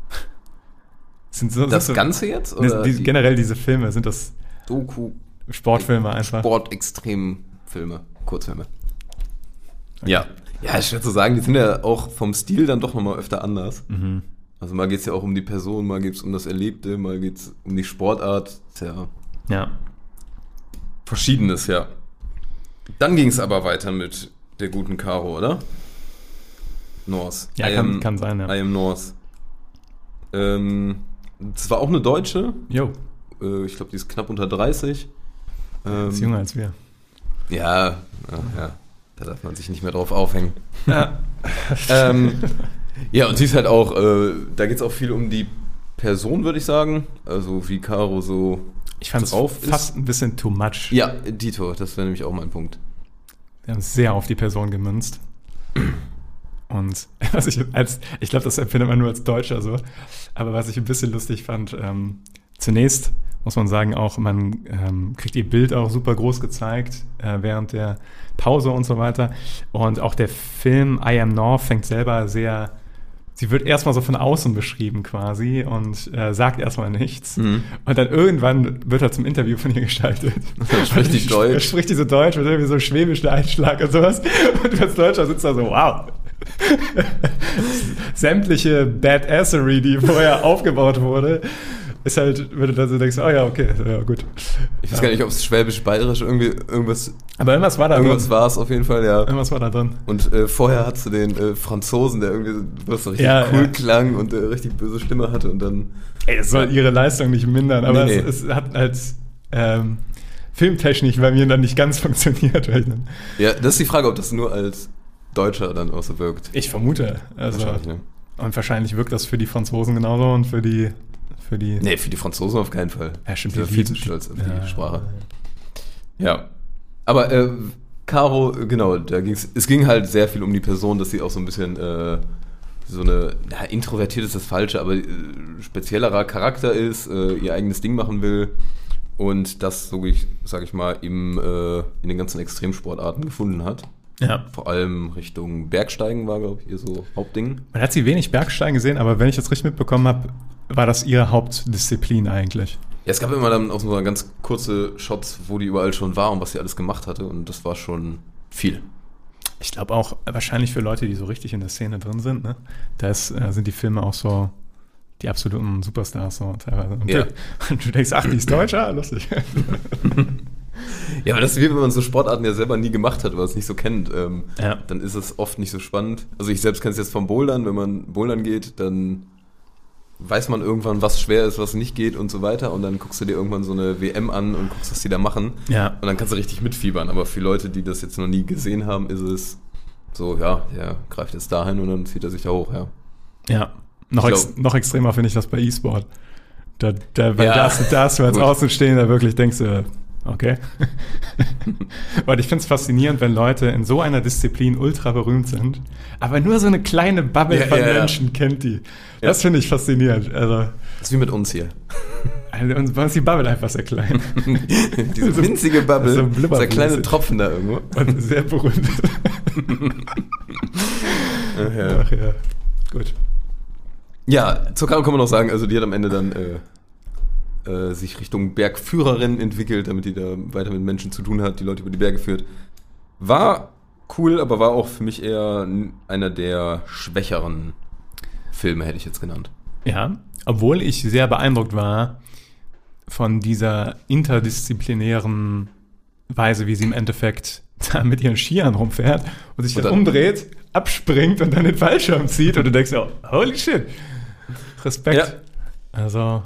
<laughs> Sind so, das so, Ganze jetzt? Oder die, die generell diese Filme, sind das Doku, Sportfilme einfach? Sport-Extrem-Filme, Kurzfilme. Ja. Ja, ist schwer zu sagen, die sind ja auch vom Stil dann doch nochmal öfter anders. Mhm. Also mal geht es ja auch um die Person, mal geht es um das Erlebte, mal geht es um die Sportart. Ist ja. Verschiedenes, ja. Dann ging es aber weiter mit der guten Caro, oder? Norse. Ja, I kann- am, kann sein, ja. I am Norse. Ähm, das war auch eine Deutsche. Jo, Äh, ich glaube, die ist knapp unter 30. Ähm, ist jünger als wir. Ja, ja, ja. Da darf man sich nicht mehr drauf aufhängen. Ja. <laughs> ähm, <laughs> ja, und sie ist halt auch, äh, da geht es auch viel um die Person, würde ich sagen. Also wie Caro so Ich fand es fast ein bisschen too much. Ja, Dito, das wäre nämlich auch mein Punkt. Wir haben es sehr auf die Person gemünzt. Und <laughs> was ich als, ich glaube, das empfindet man nur als Deutscher so. Aber was ich ein bisschen lustig fand, ähm, zunächst muss man sagen, auch man ähm, kriegt ihr Bild auch super groß gezeigt äh, während der Pause und so weiter. Und auch der Film I Am North fängt selber sehr. Sie wird erstmal so von außen beschrieben quasi und äh, sagt erstmal nichts. Mhm. Und dann irgendwann wird er zum Interview von ihr gestaltet. <laughs> Spricht die Deutsch? Spricht die so Deutsch mit irgendwie so schwäbischer Einschlag und sowas. Und du als Deutscher sitzt da so, wow. <laughs> Sämtliche Badassery, die vorher aufgebaut wurde, ist halt, wenn du da so denkst, oh ja, okay, ja, gut. Ich weiß gar nicht, ob es schwäbisch-bayerisch irgendwie irgendwas, Aber irgendwas war da irgendwas drin. war es auf jeden Fall, ja. Irgendwas war da drin. Und äh, vorher hattest du den äh, Franzosen, der irgendwie was so richtig Ja, cool ja. klang und äh, richtig böse Stimme hatte und dann. Ey, das soll ihre Leistung nicht mindern, aber Nee, Es, es hat als ähm, filmtechnisch bei mir dann nicht ganz <laughs> funktioniert. Ja, das ist die Frage, ob das nur als Deutscher dann auch so wirkt. ich vermute. Also, Wahrscheinlich, ne? Und wahrscheinlich wirkt das für die Franzosen genauso und für die. Für die Nee, für die Franzosen auf keinen Fall. Ja, stimmt, Die sind viel zu stolz auf Ja. die Sprache. Ja. Aber äh, Caro, genau, da ging's, es ging halt sehr viel um die Person, dass sie auch so ein bisschen äh, so eine, na, introvertiert ist das Falsche, aber äh, speziellerer Charakter ist, äh, ihr eigenes Ding machen will und das, so ich, sag ich mal, im, äh, in den ganzen Extremsportarten gefunden hat. Ja. Vor allem Richtung Bergsteigen war, glaube ich, ihr so Hauptding. Man hat sie wenig Bergsteigen gesehen, aber wenn ich das richtig mitbekommen habe, war das ihre Hauptdisziplin eigentlich. Ja, es gab immer dann auch so ganz kurze Shots, wo die überall schon war und was sie alles gemacht hatte und das war schon viel. Ich glaube auch, wahrscheinlich für Leute, die so richtig in der Szene drin sind, ne? Da ist, äh, sind die Filme auch so die absoluten Superstars so teilweise. Und, Ja. du, <laughs> und du denkst, ach, die ist <clears throat> Deutsch, ah, lustig. <laughs> <laughs> Ja, aber das ist wie wenn man so Sportarten ja selber nie gemacht hat oder es nicht so kennt. Ähm, Ja. Dann ist es oft nicht so spannend. Also ich selbst kenne es jetzt vom Bouldern. Wenn man Bouldern geht, dann weiß man irgendwann, was schwer ist, was nicht geht und so weiter. Und dann guckst du dir irgendwann so eine WM an und guckst, was die da machen. Ja. Und dann kannst du richtig mitfiebern. Aber für Leute, die das jetzt noch nie gesehen haben, ist es so, ja, der greift jetzt dahin und dann zieht er sich da hoch, ja. Ja. Noch, ex glaub- noch extremer finde ich das bei E-Sport. Da, da, Ja. da, hast- da hast du als Gut. Außenstehender wirklich denkst du, okay. <laughs> Und ich finde es faszinierend, wenn Leute in so einer Disziplin ultra berühmt sind, aber nur so eine kleine Bubble Ja, von ja, ja. Menschen kennt die. Das Ja. finde ich faszinierend. Also, Das ist wie mit uns hier. also uns ist die Bubble einfach sehr klein <laughs> Diese winzige Bubble, so so dieser kleine Tropfen da irgendwo. und sehr berühmt. <laughs> Ach ja. Ja, gut. Ja, zur Caro kann man noch sagen, also die hat am Ende dann äh, äh, sich Richtung Bergführerin entwickelt, damit die da weiter mit Menschen zu tun hat, die Leute über die Berge führt. War cool, aber war auch für mich eher einer der schwächeren Filme, hätte ich jetzt genannt. Ja, obwohl ich sehr beeindruckt war von dieser interdisziplinären Weise, wie sie im Endeffekt da mit ihren Skiern rumfährt und sich Und dann dann- umdreht, abspringt und dann den Fallschirm zieht und du denkst, oh, holy shit. Respekt. Ja. Also,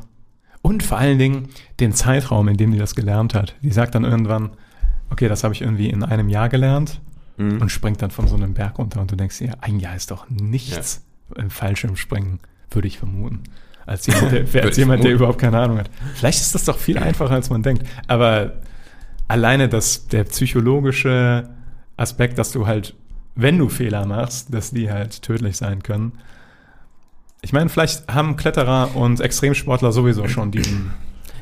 und vor allen Dingen den Zeitraum, in dem die das gelernt hat. Die sagt dann irgendwann, okay, das habe ich irgendwie in einem Jahr gelernt Mhm. und springt dann von so einem Berg runter und du denkst dir, ein Jahr ist doch nichts im Fallschirmspringen, würde ich vermuten. Als jemand, <laughs> der, als jemand der überhaupt keine Ahnung hat. Vielleicht ist das doch viel einfacher, als man denkt. Aber alleine das, der psychologische Aspekt, dass du halt, wenn du Fehler machst, dass die halt tödlich sein können. Ich meine, vielleicht haben Kletterer und Extremsportler sowieso schon diesen.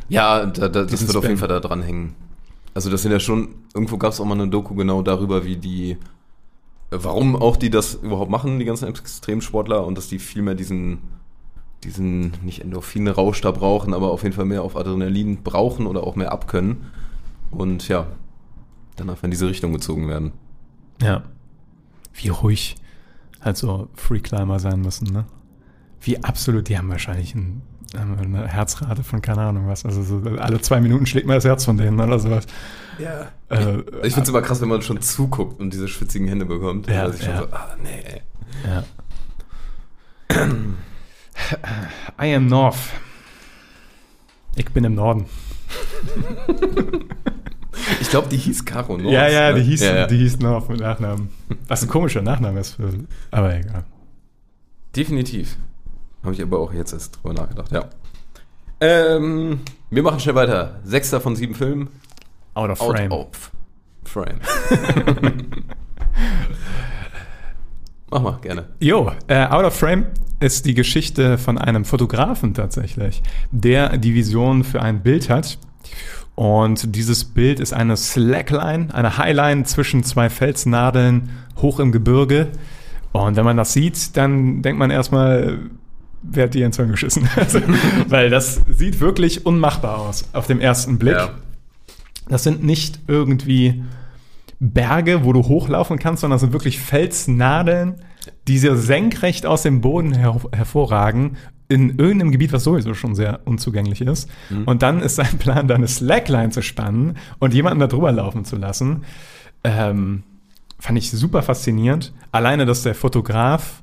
Ja, da, da, das wird auf jeden. Fall da dran hängen. Also das sind ja schon, irgendwo gab es auch mal eine Doku genau darüber, wie die, äh, warum auch die das überhaupt machen, die ganzen Extremsportler, und dass die viel mehr diesen, diesen, nicht Endorphin-Rausch da brauchen, aber auf jeden Fall mehr auf Adrenalin brauchen oder auch mehr abkönnen. Und ja, dann einfach in diese Richtung gezogen werden. Ja. Wie ruhig halt so Freeclimber sein müssen, ne? Wie absolut, die haben wahrscheinlich ein, haben eine Herzrate von keine Ahnung was. Also so alle zwei Minuten schlägt mal das Herz von denen oder sowas. Ja. Äh, Ich finde es immer krass, wenn man schon zuguckt und diese schwitzigen Hände bekommt. Ja, Dass ich schon ja. so, ah, nee. ja. I am North. Ich bin im Norden. <laughs> Ich glaube, die hieß Caro North. ja, ja, ne? die hieß, Ja, ja. die hieß North mit Nachnamen. Was ein komischer Nachname ist, für, aber egal. Definitiv. Habe ich aber auch jetzt erst drüber nachgedacht, ja. Ähm, wir machen schnell weiter. Sechster von sieben Filmen. Out of Out frame. of Frame. <laughs> Mach mal, gerne. Jo, äh, Out of Frame ist die Geschichte von einem Fotografen tatsächlich, der die Vision für ein Bild hat. Und dieses Bild ist eine Slackline, eine Highline zwischen zwei Felsnadeln hoch im Gebirge. Und wenn man das sieht, dann denkt man erstmal, wer hat die ins Hirn geschissen? <laughs> Also, weil das sieht wirklich unmachbar aus auf dem ersten Blick. Ja. Das sind nicht irgendwie Berge, wo du hochlaufen kannst, sondern das sind wirklich Felsnadeln, die so senkrecht aus dem Boden her hervorragen, in irgendeinem Gebiet, was sowieso schon sehr unzugänglich ist. Und dann ist sein Plan, da eine Slackline zu spannen und jemanden da drüber laufen zu lassen. Ähm, fand ich super faszinierend. Alleine, dass der Fotograf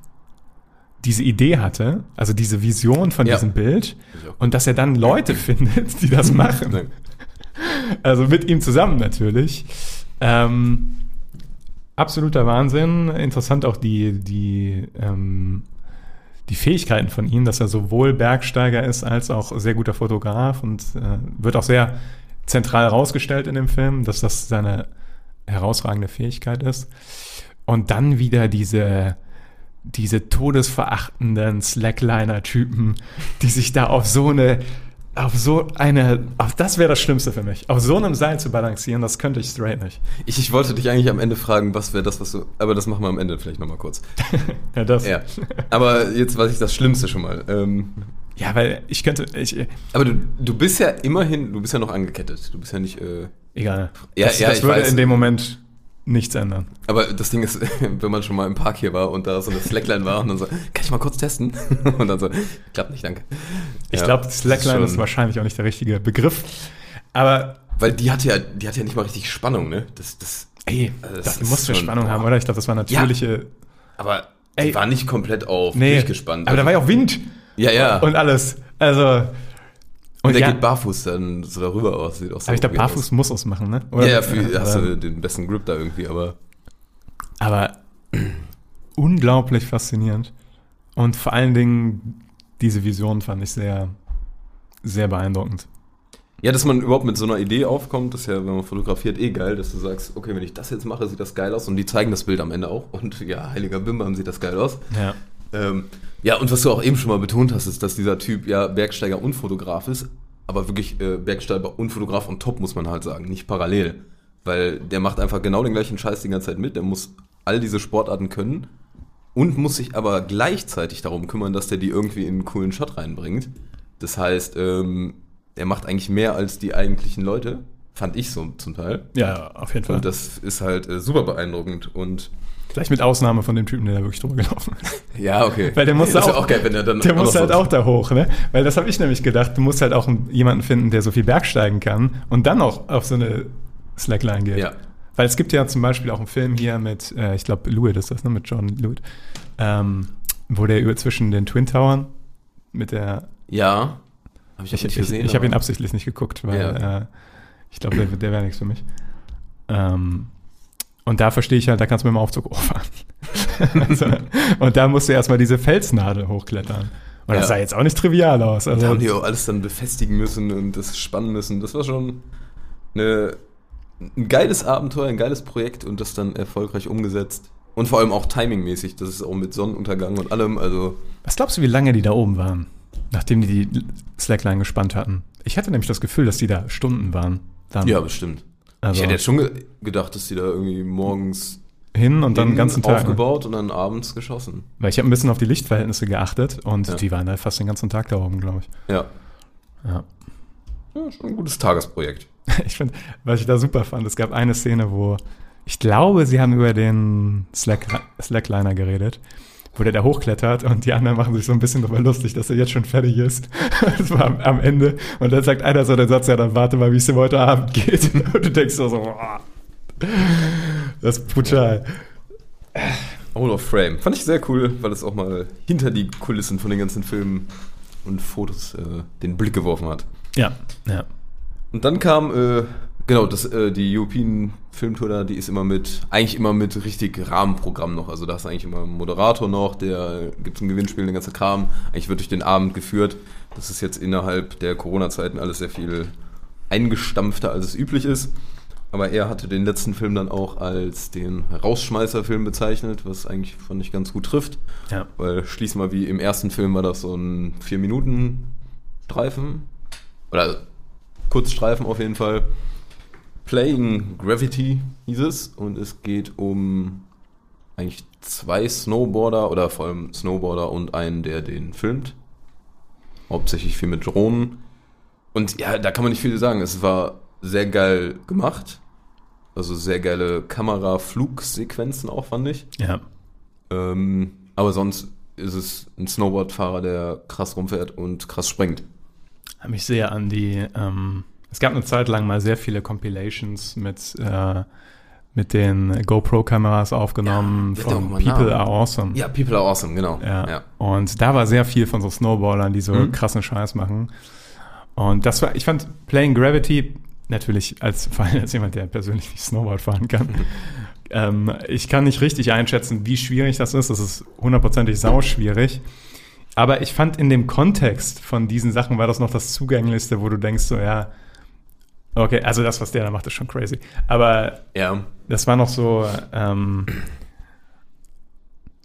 diese Idee hatte, also diese Vision von Ja. diesem Bild, und dass er dann Leute <laughs> findet, die das machen. Also mit ihm zusammen natürlich. Ähm, absoluter Wahnsinn. Interessant auch die, die, ähm, die Fähigkeiten von ihm, dass er sowohl Bergsteiger ist als auch sehr guter Fotograf und äh, wird auch sehr zentral herausgestellt in dem Film, dass das seine herausragende Fähigkeit ist. Und dann wieder diese, diese todesverachtenden Slackliner-Typen, die sich da auf so eine, auf so eine, auf das wäre das Schlimmste für mich. Auf so einem Seil zu balancieren, das könnte ich straight nicht. Ich, ich wollte dich eigentlich am Ende fragen, was wäre das, was du. Aber das machen wir am Ende vielleicht nochmal kurz. <laughs> Ja, das. Ja. Aber jetzt weiß ich das Schlimmste schon mal. Ähm, Ja, weil ich könnte, ich, aber du, du bist ja immerhin, du bist ja noch angekettet. Du bist ja nicht. Äh, egal. Ja, das, ja, das ich würde weiß. in dem Moment nichts ändern. aber das Ding ist, <laughs> wenn man schon mal im Park hier war und da so eine Slackline war und dann so, kann ich mal kurz testen? <laughs> Und dann so, klappt nicht, danke. Ich Ja, glaube, Slackline ist, schon- wahrscheinlich auch nicht der richtige Begriff. Aber Weil die hat ja, die hat ja nicht mal richtig Spannung, ne? Das, das, Ey, Also das das, ist muss ja schon- Spannung boah. haben, oder? Ich glaube, das war natürliche. aber Ey. die war nicht komplett auf Nee, durchgespannt. aber da war ja auch Wind ja, ja. und alles. Also. Und der ja, geht barfuß dann so darüber aus. Sieht auch so aber ich glaube, barfuß aus. muss ausmachen, ne? Ja, ja, für, hast aber, du den besten Grip da irgendwie, aber aber <clears throat> unglaublich faszinierend. Und vor allen Dingen diese Vision fand ich sehr, sehr beeindruckend. Ja, dass man überhaupt mit so einer Idee aufkommt, ist ja, wenn man fotografiert, eh geil, dass du sagst, okay, wenn ich das jetzt mache, sieht das geil aus und die zeigen das Bild am Ende auch und ja, heiliger Bimbam sieht das geil aus. Ja. Ähm, ja, und was du auch eben schon mal betont hast, ist, dass dieser Typ ja Bergsteiger und Fotograf ist, aber wirklich äh, Bergsteiger und Fotograf und top, muss man halt sagen, nicht parallel. Weil der macht einfach genau den gleichen Scheiß die ganze Zeit mit, der muss all diese Sportarten können und muss sich aber gleichzeitig darum kümmern, dass der die irgendwie in einen coolen Shot reinbringt. Das heißt, ähm, er macht eigentlich mehr als die eigentlichen Leute, fand ich so zum Teil. ja, auf jeden Fall. Und das ist halt äh, super beeindruckend und Vielleicht mit Ausnahme von dem Typen, der da wirklich drüber gelaufen ist. ja, okay. Weil der muss das auch- auch geil, wenn er dann Der muss halt auch da hoch, ne? Weil das habe ich nämlich gedacht, du musst halt auch jemanden finden, der so viel Bergsteigen kann und dann auch auf so eine Slackline geht. Ja. Weil es gibt ja zum Beispiel auch einen Film hier mit, äh, ich glaube, Lewitt ist das, ne? Mit John Lewitt, ähm, wo der über zwischen den Twin Towern mit der Ja. Habe ich, Ich, nicht ich, gesehen. ich habe ihn absichtlich nicht geguckt, weil Ja. äh, ich glaube, der, der wäre nichts für mich. Ähm, und da verstehe ich halt, da kannst du mit dem Aufzug <laughs> hochfahren. also, und da musst du erstmal diese Felsnadel hochklettern. Und das Ja. sah jetzt auch nicht trivial aus. Da Also, haben die auch alles dann befestigen müssen und das spannen müssen. Das war schon eine, ein geiles Abenteuer, ein geiles Projekt und das dann erfolgreich umgesetzt. Und vor allem auch timingmäßig. Das ist auch mit Sonnenuntergang und allem. Also, was glaubst du, wie lange die da oben waren, nachdem die die Slackline gespannt hatten? Ich hatte nämlich das Gefühl, dass die da Stunden waren. Dann. ja, bestimmt. Also ich hätte jetzt schon ge gedacht, dass die da irgendwie morgens hin und dann den ganzen Tag. aufgebaut und dann abends geschossen. Weil ich habe ein bisschen auf die Lichtverhältnisse geachtet und Ja. die waren da fast den ganzen Tag da oben, glaube ich. Ja. Ja. ja schon ein gutes Tagesprojekt. <laughs> Ich finde, was ich da super fand, es gab eine Szene, wo ich glaube, sie haben über den Slack, Slackliner geredet, wo der da hochklettert und die anderen machen sich so ein bisschen darüber lustig, dass er jetzt schon fertig ist. <laughs> Das war am, am Ende. Und dann sagt einer so den Satz, ja, dann warte mal, wie es ihm heute Abend <laughs> geht. Und du denkst so, so boah, das ist brutal. Out of Frame. Fand ich sehr cool, weil es auch mal hinter die Kulissen von den ganzen Filmen und Fotos äh, den Blick geworfen hat. Ja, ja. Und dann kam, äh, genau, das, äh, die European Filmtour da, die ist immer mit, eigentlich immer mit richtig Rahmenprogramm noch. Also da ist eigentlich immer ein Moderator noch, der gibt ein Gewinnspiel, den ganzen Kram. Eigentlich wird durch den Abend geführt. Das ist jetzt innerhalb der Corona-Zeiten alles sehr viel eingestampfter, als es üblich ist. Aber er hatte den letzten Film dann auch als den Rausschmeißer-Film bezeichnet, was eigentlich, fand ich, ganz gut trifft. ja. Weil schließ mal wie im ersten Film war das so ein 4-Minuten-Streifen. Oder Kurzstreifen auf jeden Fall. Playing Gravity hieß es. Und es geht um eigentlich zwei Snowboarder oder vor allem Snowboarder und einen, der den filmt. Hauptsächlich viel mit Drohnen. Und ja, da kann man nicht viel sagen. Es war sehr geil gemacht. Also sehr geile Kameraflugsequenzen auch, fand ich. Ja. Ähm, aber sonst ist es ein Snowboardfahrer, der krass rumfährt und krass springt. Habe mich sehr an die, ähm, es gab eine Zeit lang mal sehr viele Compilations mit, äh, mit den GoPro-Kameras aufgenommen Ja, von People Namen. Are Awesome. Ja, People are awesome, genau. Ja. ja. Und da war sehr viel von so Snowboardern, die so Mhm. krassen Scheiß machen. Und das war, ich fand Playing Gravity natürlich als, <laughs> vor allem als jemand, der persönlich nicht Snowboard fahren kann. <laughs> ähm, ich kann nicht richtig einschätzen, wie schwierig das ist. Das ist hundertprozentig sauschwierig. Aber ich fand in dem Kontext von diesen Sachen war das noch das Zugänglichste, wo du denkst so, ja, okay, also das, was der da macht, ist schon crazy. Aber Ja. das war noch so, ähm,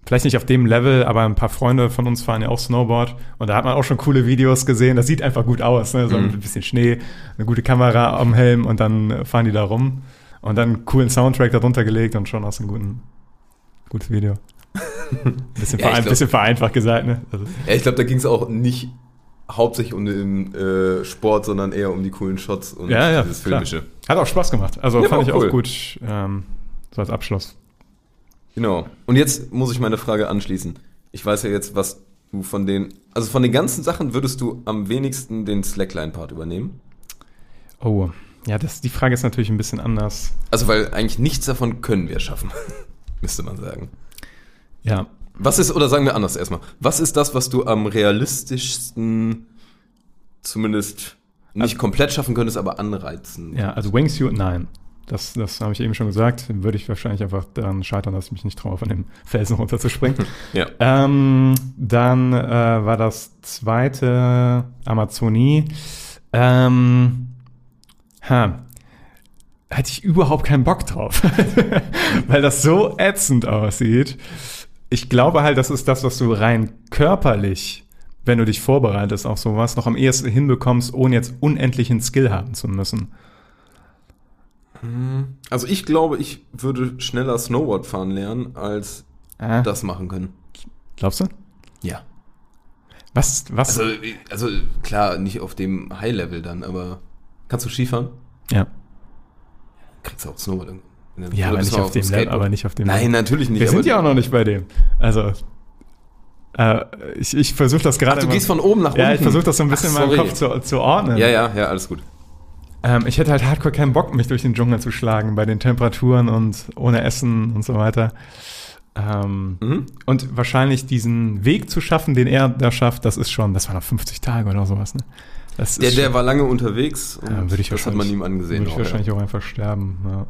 vielleicht nicht auf dem Level, aber ein paar Freunde von uns fahren ja auch Snowboard und da hat man auch schon coole Videos gesehen. Das sieht einfach gut aus, ne? so Mhm. ein bisschen Schnee, eine gute Kamera am Helm und dann fahren die da rum und dann einen coolen Soundtrack darunter gelegt und schon hast du ein guten, gutes Video. <laughs> bisschen, Ja, verein, glaub- bisschen vereinfacht gesagt, ne? Also, ja ich glaube, da ging es auch nicht hauptsächlich um den äh, Sport, sondern eher um die coolen Shots und ja, ja, klar. Filmische. Hat auch Spaß gemacht. Also Ja, fand war ich cool. auch gut, ähm, so als Abschluss. Genau. Und jetzt muss ich meine Frage anschließen. Ich weiß ja jetzt, was du von den, also von den ganzen Sachen würdest du am wenigsten den Slackline-Part übernehmen? Oh, Ja, das, die Frage ist natürlich ein bisschen anders. Also, weil eigentlich nichts davon können wir schaffen, <laughs> müsste man sagen. Ja, Was ist, oder sagen wir anders erstmal, was ist das, was du am realistischsten zumindest nicht komplett schaffen könntest, aber anreizen? ja, also Wingsuit, nein. Das, das habe ich eben schon gesagt. Würde ich wahrscheinlich einfach daran scheitern, dass ich mich nicht traue, von dem Felsen runterzuspringen. <laughs> Ja. Ähm, dann äh, war das zweite Amazonie. Ähm, ha, hatte ich überhaupt keinen Bock drauf, <laughs> weil das so ätzend aussieht. Ich glaube halt, das ist das, was du rein körperlich, wenn du dich vorbereitest auf sowas, noch am ehesten hinbekommst, ohne jetzt unendlichen Skill haben zu müssen. Also ich glaube, ich würde schneller Snowboard fahren lernen, als Äh, das machen können. glaubst du? Ja. Was, was? Also, also klar, nicht auf dem High-Level dann, aber kannst du Skifahren? ja. Kriegst du auch Snowboard irgendwann. Ja, Oder aber nicht du auf dem Level, aber nicht auf dem Nein, Level. natürlich nicht. Wir sind ja auch noch nicht bei dem. Also, äh, ich, ich versuche das gerade. Ach, du gehst von oben nach unten. Ja, ich versuche das so ein bisschen Ach, in meinem. Kopf zu, zu ordnen. Ja, ja, ja, alles gut. Ähm, ich hätte halt hardcore keinen Bock, mich durch den Dschungel zu schlagen, bei den Temperaturen und ohne Essen und so weiter. Ähm, Mhm. Und wahrscheinlich diesen Weg zu schaffen, den er da schafft, das ist schon, das waren noch 50 Tage oder sowas. Ne? Der, der schon- war lange unterwegs und ja, würde ich das hat man ihm angesehen. Würde ich auch, wahrscheinlich ja. auch einfach sterben. Ja.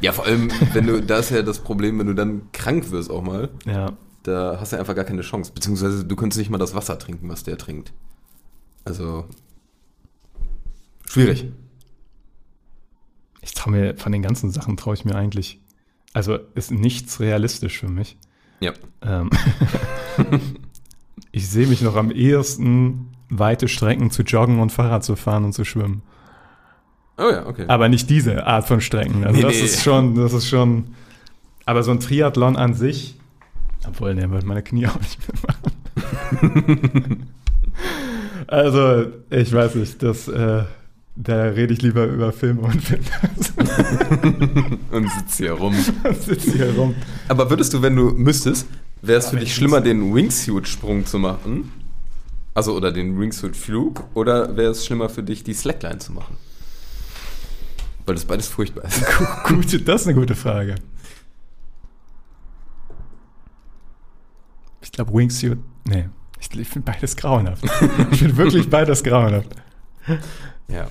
Ja, vor allem, wenn du, da ist ja das Problem, wenn du dann krank wirst auch mal, ja. da hast du einfach gar keine Chance. Beziehungsweise du könntest nicht mal das Wasser trinken, was der trinkt. Also, schwierig. Ich traue mir, von den ganzen Sachen traue ich mir eigentlich, also ist nichts realistisch für mich. Ja. Ähm, <laughs> ich sehe mich noch am ehesten, weite Strecken zu joggen und Fahrrad zu fahren und zu schwimmen. Oh ja, okay. Aber nicht diese Art von Strecken. Also Nee, das nee. ist schon, das ist schon. Aber so ein Triathlon an sich, obwohl, der wird meine Knie auch nicht mitmachen. <laughs> also, ich weiß nicht, das, äh, da rede ich lieber über Filme und Fitness. <laughs> Und sitzt hier rum. und sitze hier rum. Aber würdest du, wenn du müsstest, wäre es für dich ich schlimmer, den Wingsuit-Sprung zu machen? Also, oder den Wingsuit-Flug? Oder wäre es schlimmer für dich, die Slackline zu machen? Weil das beides furchtbar ist. <laughs> Gute, das ist eine gute Frage. Ich glaube, Wingsuit. Nee, ich, ich finde beides grauenhaft. <laughs> ich finde wirklich beides grauenhaft. Ja.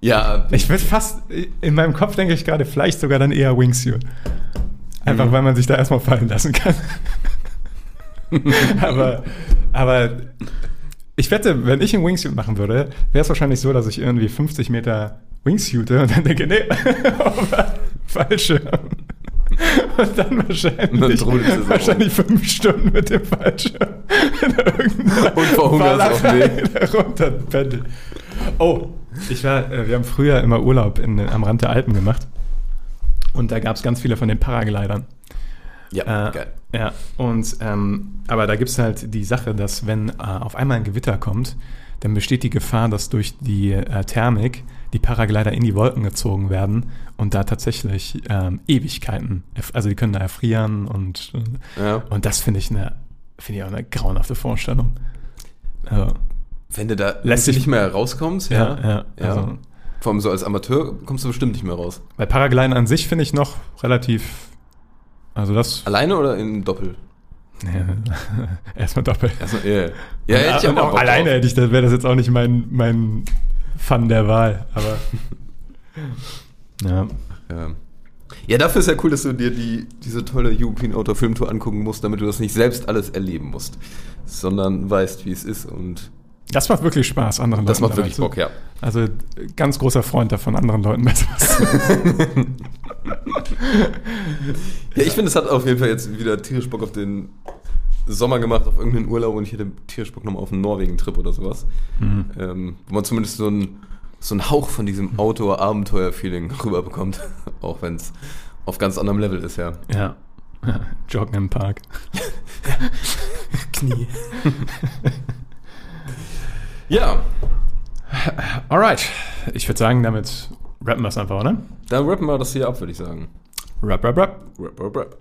Ja, Ich würde fast, in meinem Kopf denke ich gerade, vielleicht sogar dann eher Wingsuit. Einfach Mhm. weil man sich da erstmal fallen lassen kann. <laughs> aber, aber ich wette, wenn ich einen Wingsuit machen würde, wäre es wahrscheinlich so, dass ich irgendwie 50 Meter Wingsuite und dann denke, nee, <laughs> Fallschirm. Und dann wahrscheinlich, Und dann wahrscheinlich fünf Stunden mit dem Fallschirm Und verhungerst auf dem Walachei <laughs> runterpendeln. Oh, ich war, äh, wir haben früher immer Urlaub in, am Rand der Alpen gemacht. Und da gab es ganz viele von den Paraglidern. ja, Äh, geil. Ja, und ähm, aber da gibt es halt die Sache, dass wenn äh, auf einmal ein Gewitter kommt, dann besteht die Gefahr, dass durch die äh, Thermik die Paraglider in die Wolken gezogen werden und da tatsächlich ähm, Ewigkeiten, also die können da erfrieren und, äh, Ja. und das finde ich eine, finde ich auch eine grauenhafte Vorstellung. Also, Wenn du da Lässt sich- nicht mehr rauskommst, ja, ja. ja, ja. Also, Vor allem so als Amateur kommst du bestimmt nicht mehr raus. bei Paragliden an sich finde ich noch relativ, also das, Alleine oder in Doppel? <laughs> erstmal doppelt. Erstmal, yeah. Ja, hätte ich und auch auch alleine drauf. hätte ich, das wäre das jetzt auch nicht mein, mein Fun der Wahl, aber. <laughs> ja. Ja. ja, dafür ist ja cool, dass du dir die, diese tolle European Outdoor Film Tour angucken musst, damit du das nicht selbst alles erleben musst, sondern weißt, wie es ist und Das macht wirklich Spaß, anderen das Leuten macht dabei wirklich Bock, ja. Also ganz großer Freund davon, anderen Leuten besser zu <laughs> Ja, ich finde, es hat auf jeden Fall jetzt wieder tierisch Bock auf den Sommer gemacht, auf irgendeinen Urlaub und ich hätte tierisch Bock nochmal auf einen Norwegen-Trip oder sowas. Mhm. Ähm, wo man zumindest so einen, so einen Hauch von diesem Outdoor-Abenteuer-Feeling <laughs> rüberbekommt. Auch wenn es auf ganz anderem Level ist, ja. Ja. Joggen im Park. <laughs> Knie. Ja, Alright. Ich würde sagen, damit rappen wir es einfach, oder? dann rappen wir das hier ab, würde ich sagen. Rap, rap, rap. Rap, rap, rap.